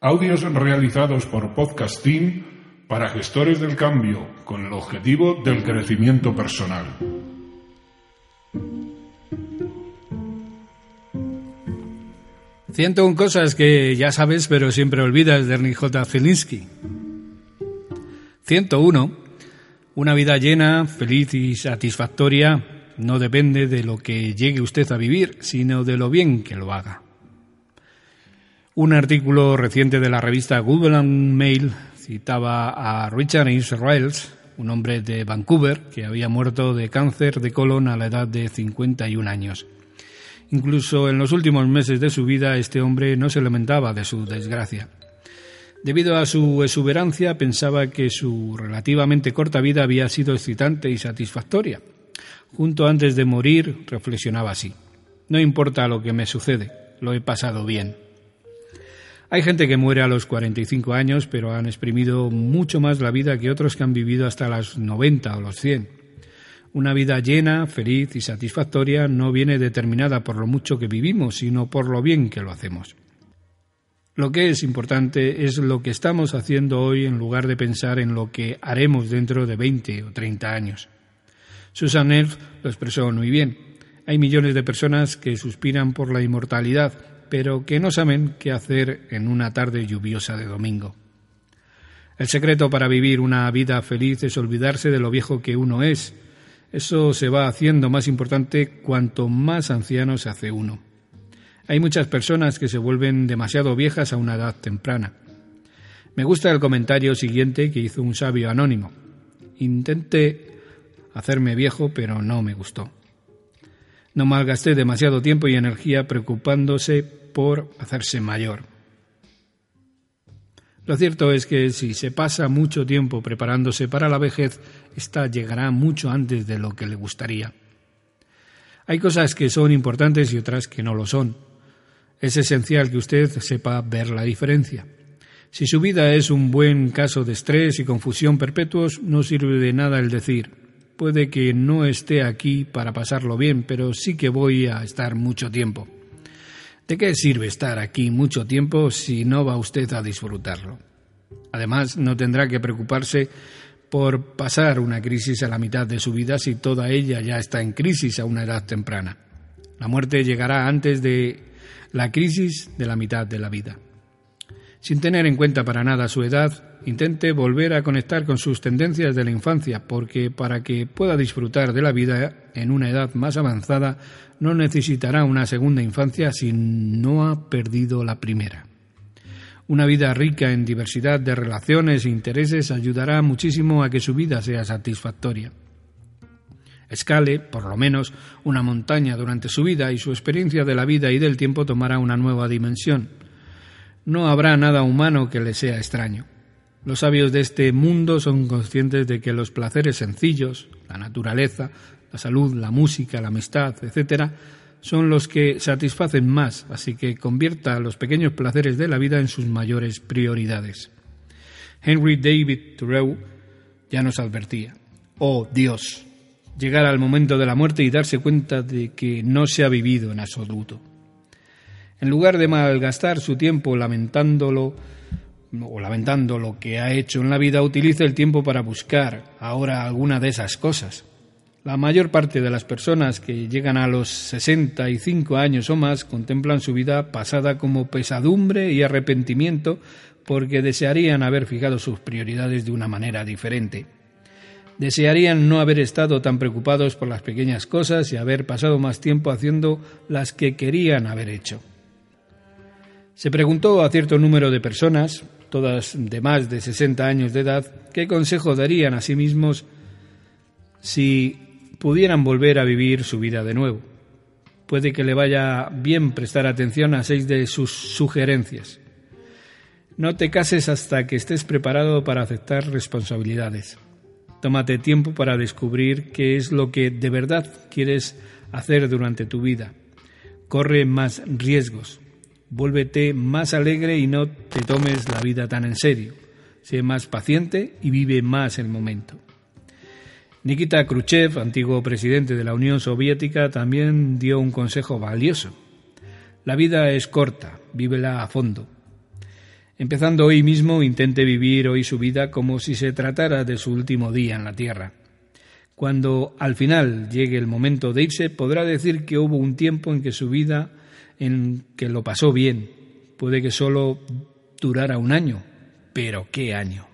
Audios realizados por Podcasting para gestores del cambio con el objetivo del crecimiento personal. Ciento cosas que ya sabes pero siempre olvidas de Ernie J. Zelinsky. 101. Una vida llena, feliz y satisfactoria no depende de lo que llegue usted a vivir, sino de lo bien que lo haga. Un artículo reciente de la revista Google Mail citaba a Richard Israels, un hombre de Vancouver que había muerto de cáncer de colon a la edad de 51 años. Incluso en los últimos meses de su vida este hombre no se lamentaba de su desgracia. Debido a su exuberancia pensaba que su relativamente corta vida había sido excitante y satisfactoria. Junto antes de morir reflexionaba así. No importa lo que me sucede, lo he pasado bien. Hay gente que muere a los 45 años, pero han exprimido mucho más la vida que otros que han vivido hasta los 90 o los 100. Una vida llena, feliz y satisfactoria no viene determinada por lo mucho que vivimos, sino por lo bien que lo hacemos. Lo que es importante es lo que estamos haciendo hoy en lugar de pensar en lo que haremos dentro de 20 o 30 años. Susan Elf lo expresó muy bien. Hay millones de personas que suspiran por la inmortalidad, pero que no saben qué hacer en una tarde lluviosa de domingo. El secreto para vivir una vida feliz es olvidarse de lo viejo que uno es. Eso se va haciendo más importante cuanto más anciano se hace uno. Hay muchas personas que se vuelven demasiado viejas a una edad temprana. Me gusta el comentario siguiente que hizo un sabio anónimo. Intenté hacerme viejo, pero no me gustó. No malgasté demasiado tiempo y energía preocupándose por hacerse mayor. Lo cierto es que si se pasa mucho tiempo preparándose para la vejez, ésta llegará mucho antes de lo que le gustaría. Hay cosas que son importantes y otras que no lo son. Es esencial que usted sepa ver la diferencia. Si su vida es un buen caso de estrés y confusión perpetuos, no sirve de nada el decir, puede que no esté aquí para pasarlo bien, pero sí que voy a estar mucho tiempo. ¿De qué sirve estar aquí mucho tiempo si no va usted a disfrutarlo? Además, no tendrá que preocuparse por pasar una crisis a la mitad de su vida si toda ella ya está en crisis a una edad temprana. La muerte llegará antes de la crisis de la mitad de la vida. Sin tener en cuenta para nada su edad, intente volver a conectar con sus tendencias de la infancia, porque para que pueda disfrutar de la vida en una edad más avanzada, no necesitará una segunda infancia si no ha perdido la primera. Una vida rica en diversidad de relaciones e intereses ayudará muchísimo a que su vida sea satisfactoria. Escale, por lo menos, una montaña durante su vida y su experiencia de la vida y del tiempo tomará una nueva dimensión. No habrá nada humano que le sea extraño. Los sabios de este mundo son conscientes de que los placeres sencillos, la naturaleza, la salud, la música, la amistad, etc., son los que satisfacen más, así que convierta los pequeños placeres de la vida en sus mayores prioridades. Henry David Thoreau ya nos advertía, oh Dios, llegar al momento de la muerte y darse cuenta de que no se ha vivido en absoluto. En lugar de malgastar su tiempo lamentándolo, o lamentando lo que ha hecho en la vida, utilice el tiempo para buscar ahora alguna de esas cosas. La mayor parte de las personas que llegan a los 65 años o más contemplan su vida pasada como pesadumbre y arrepentimiento porque desearían haber fijado sus prioridades de una manera diferente. Desearían no haber estado tan preocupados por las pequeñas cosas y haber pasado más tiempo haciendo las que querían haber hecho. Se preguntó a cierto número de personas, todas de más de 60 años de edad, qué consejo darían a sí mismos si pudieran volver a vivir su vida de nuevo. Puede que le vaya bien prestar atención a seis de sus sugerencias. No te cases hasta que estés preparado para aceptar responsabilidades. Tómate tiempo para descubrir qué es lo que de verdad quieres hacer durante tu vida. Corre más riesgos vuélvete más alegre y no te tomes la vida tan en serio. Sé más paciente y vive más el momento. Nikita Khrushchev, antiguo presidente de la Unión Soviética, también dio un consejo valioso. La vida es corta, vívela a fondo. Empezando hoy mismo, intente vivir hoy su vida como si se tratara de su último día en la Tierra. Cuando al final llegue el momento de irse, podrá decir que hubo un tiempo en que su vida en que lo pasó bien. Puede que solo durara un año, pero qué año.